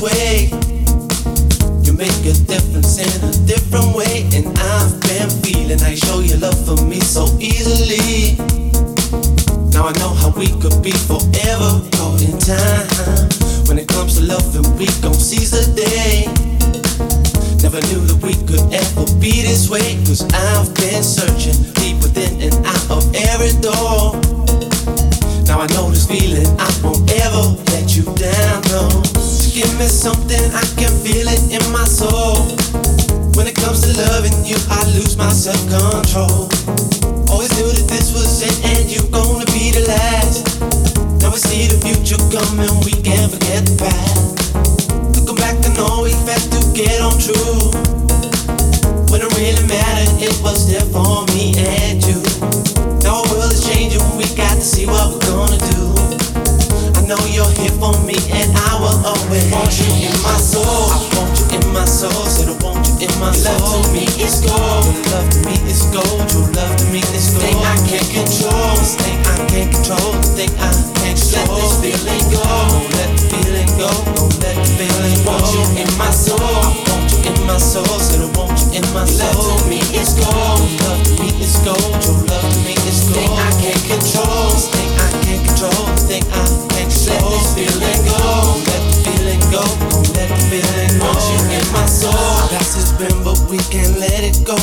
way. You make a difference in a different way, and I've been feeling I show your love for me so easily. Now I know how we could be forever caught in time. When it comes to love, and we gon' seize the day. Never knew that we could ever be this way. Cause I've been searching deep within and out of every door. Now I know this feeling, I won't ever let you down, no. Give me something, I can feel it in my soul. When it comes to loving you, I lose my self control. Always knew that this was it, and you're gonna be the last. Now we see the future coming, we can't forget the past Looking back and know we've had to get on true. When it really mattered, it was there for me and you. Now our world is changing, we got to see what we're gonna do. I know you're here for me, and I always want you in my soul. I want you in my soul, said I want you in my soul. Love to me is gold, your love to me is gold, your love to me is gold. Thing I can't control, this thing I can't control, this thing I can't control. Let this feeling go, don't let the feeling go, don't let the feeling go. Want you in my soul, I want you in my soul, said I want you in my soul. Love to me is gold, your love to me is gold, your love to me is gold. Thing I can't control, this thing I can't control, this thing I can't control. Let this feeling go, the go, the feeling you in my soul. Past has been, but we can't let it go.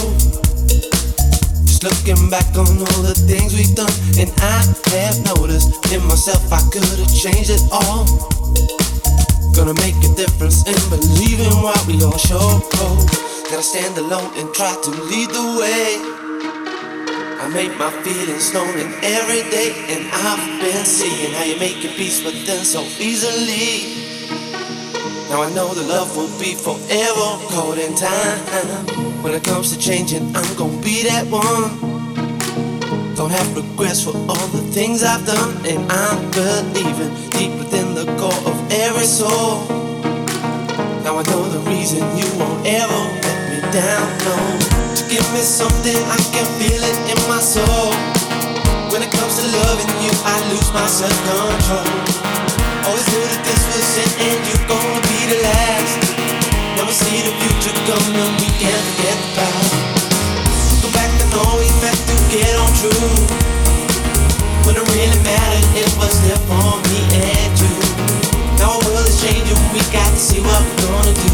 Just looking back on all the things we've done, and I have noticed in myself I could have changed it all. Gonna make a difference in believing in what we all show. Gotta stand alone and try to lead the way. I make my feelings known in every day, and I've been seeing how you make your peace with them so easily. Now I know the love will be forever caught in time. When it comes to changing, I'm gonna be that one. Don't have regrets for all the things I've done, and I'm believing deep within the core of every soul. Now I know the reason you won't ever let me down, no. To give me something, I can feel it in my soul. When it comes to loving you, I lose my self control. Always knew that this was it, and you're gonna be the last. Never see the future coming, we can't forget the past. Go back and know we had to get on true. When it really mattered, it was there for me and you. Now our world is changing, we got to see what we're gonna do.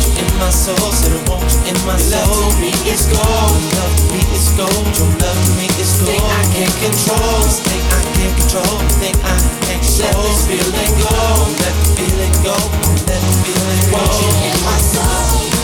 I want you in my soul, said I want you in my soul. Love me is gold, love me is gold, true love me is gold. Thing I can't control, this thing I can't control, thing I can't control. Let this feeling go, let the feeling go, let the feeling go. Want you in my soul.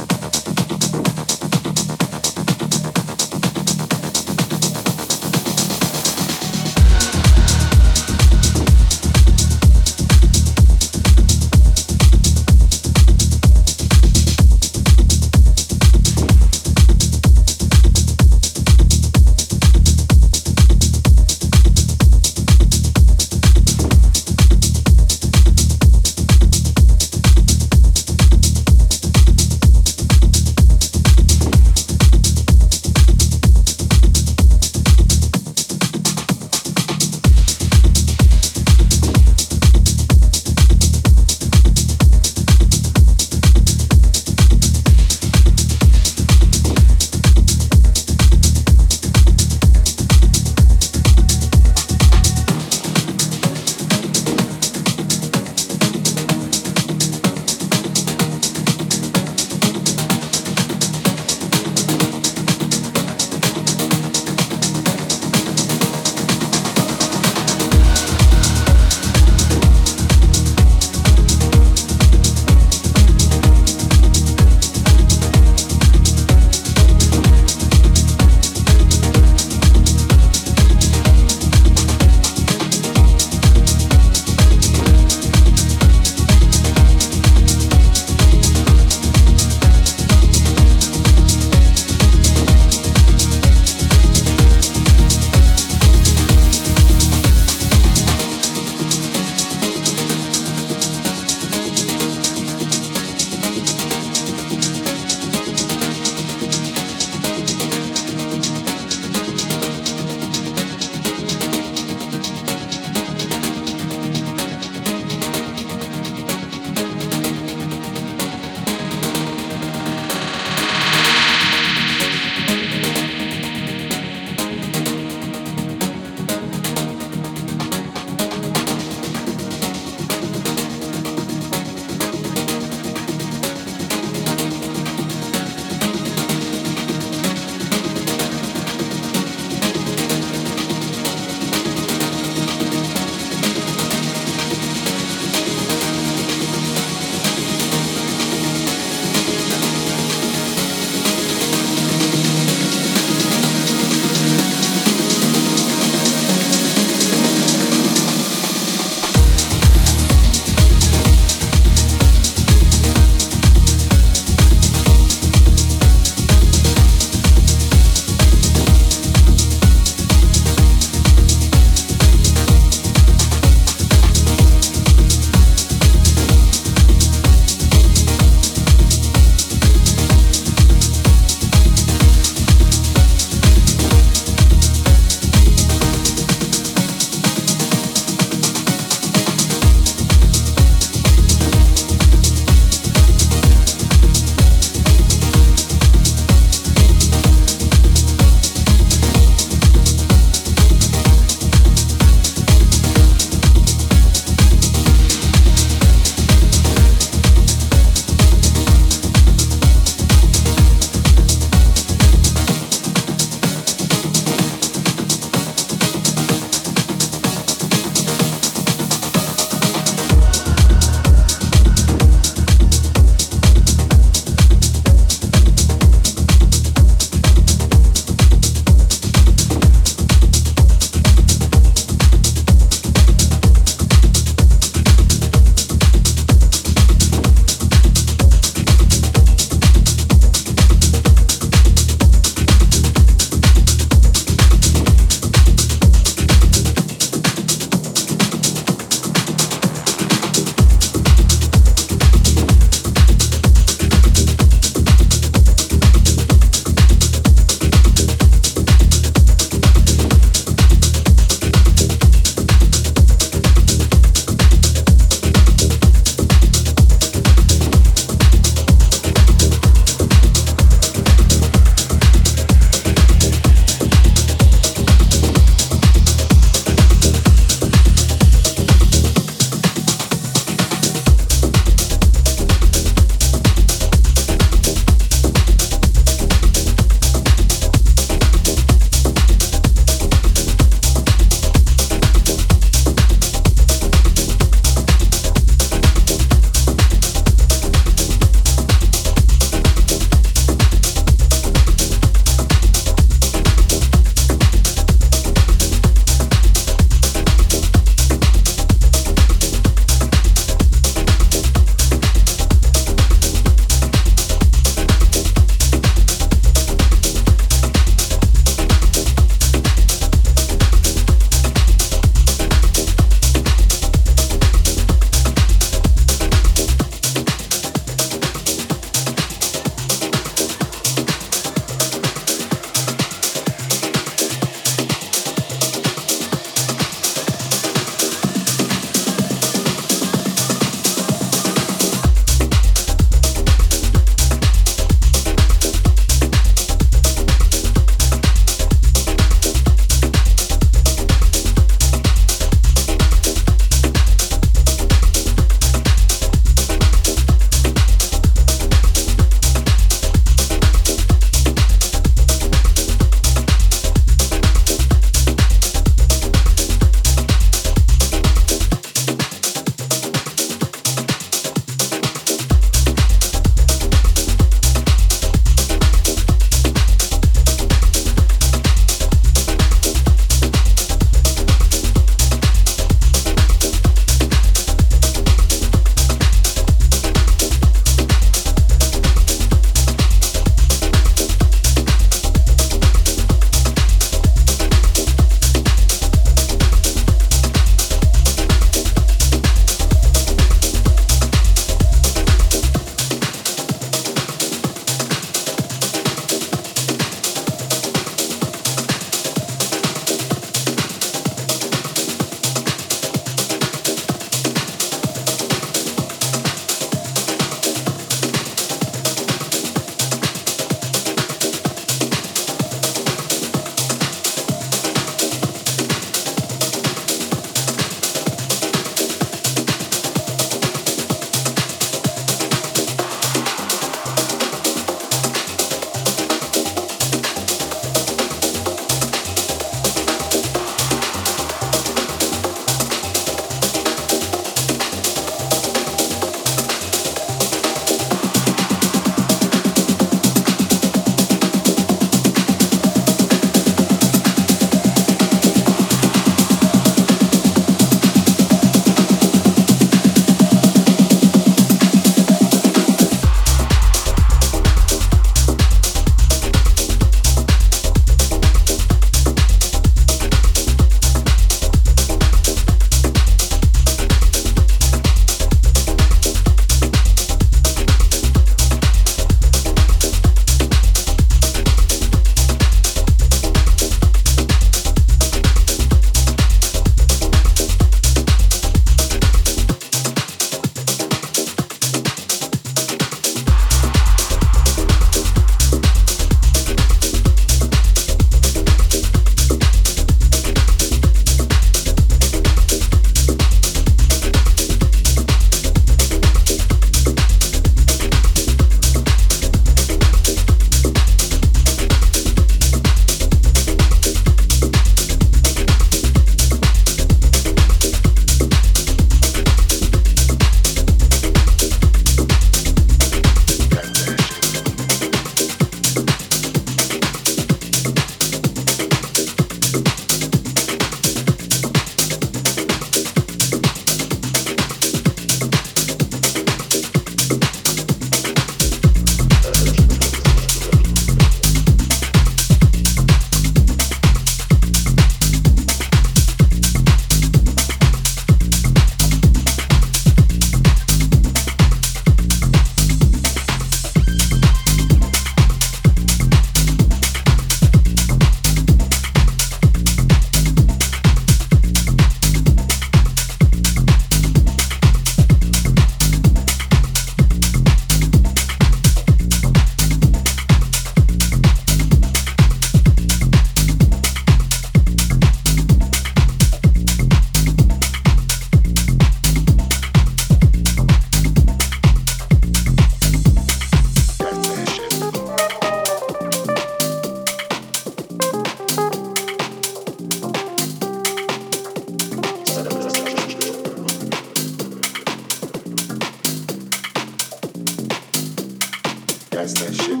That's that shit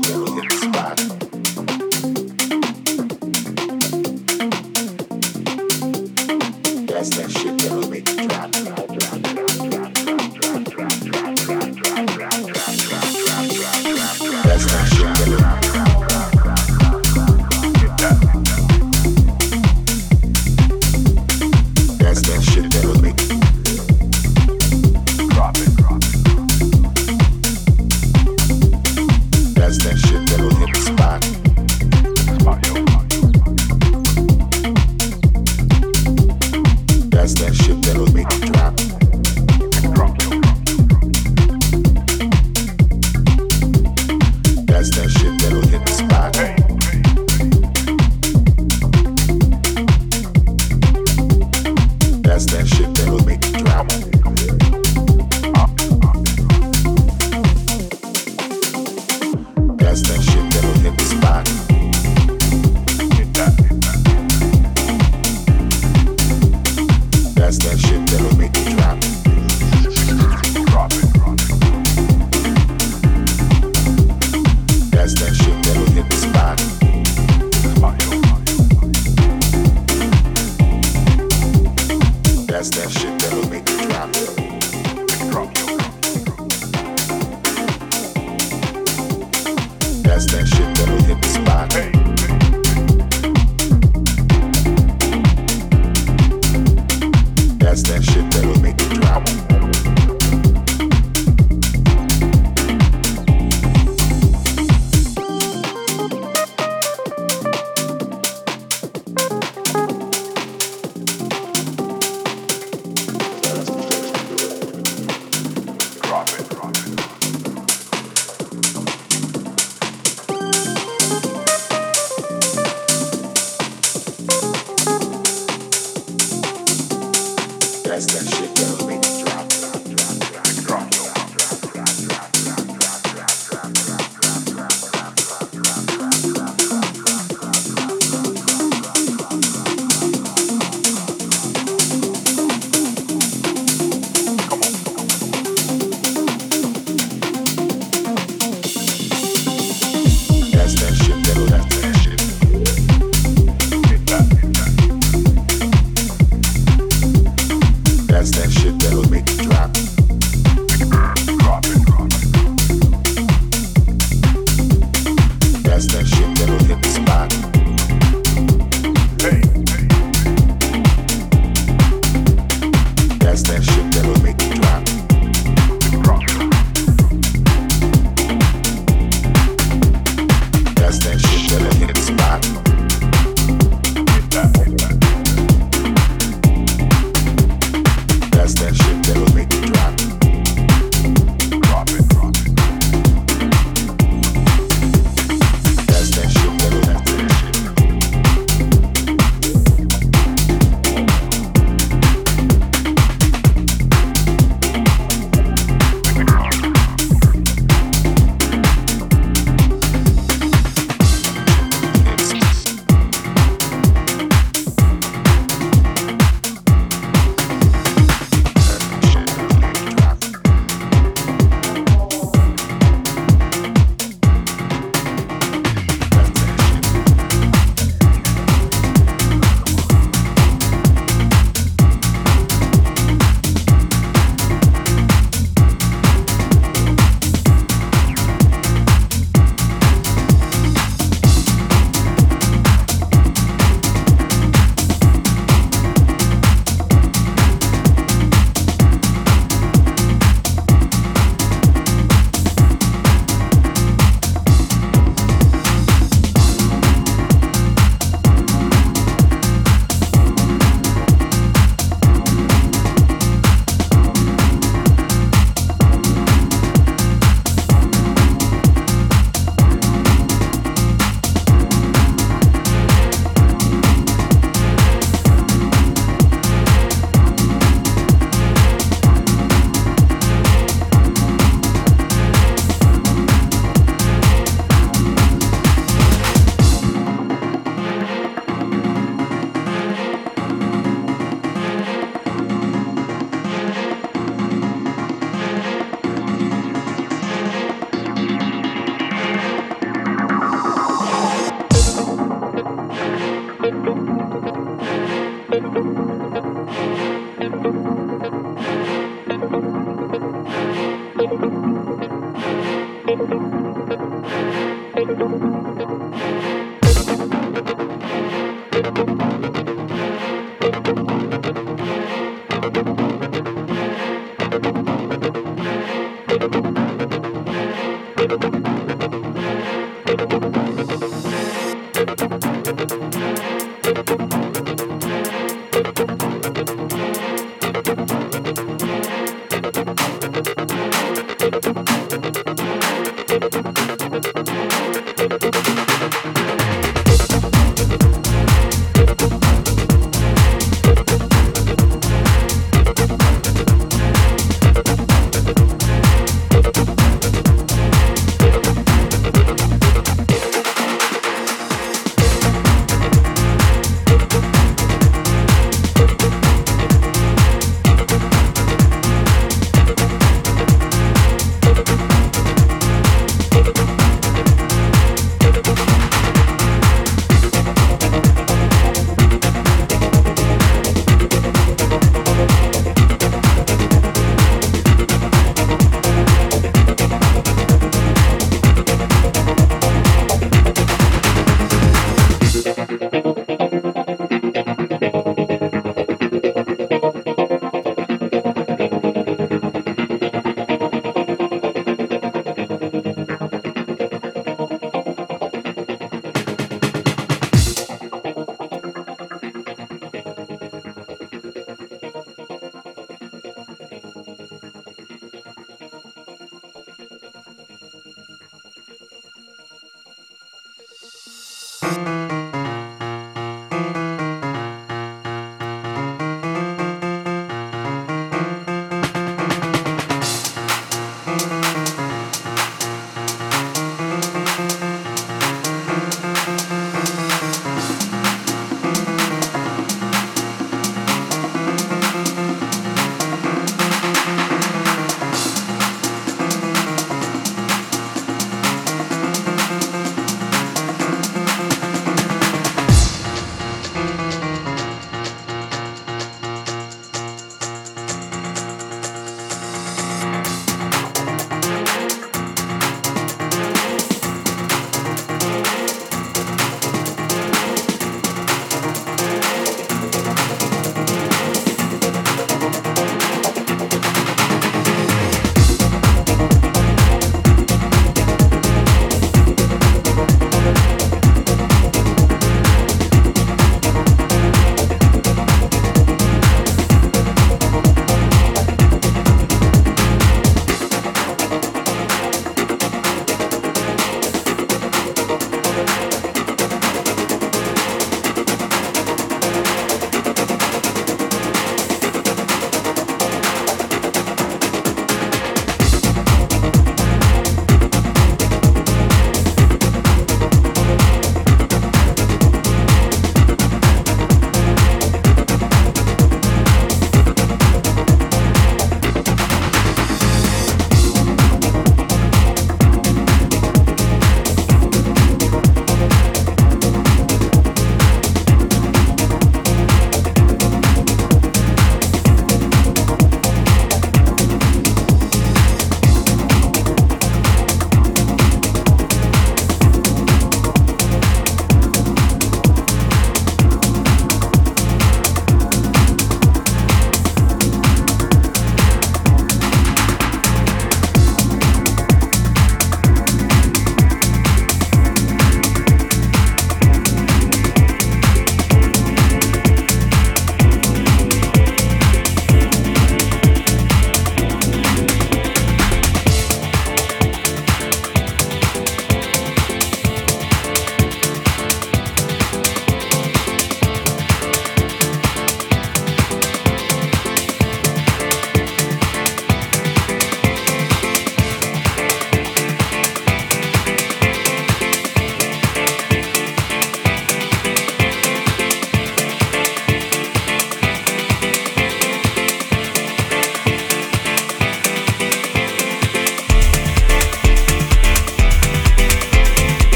that'll make you drop.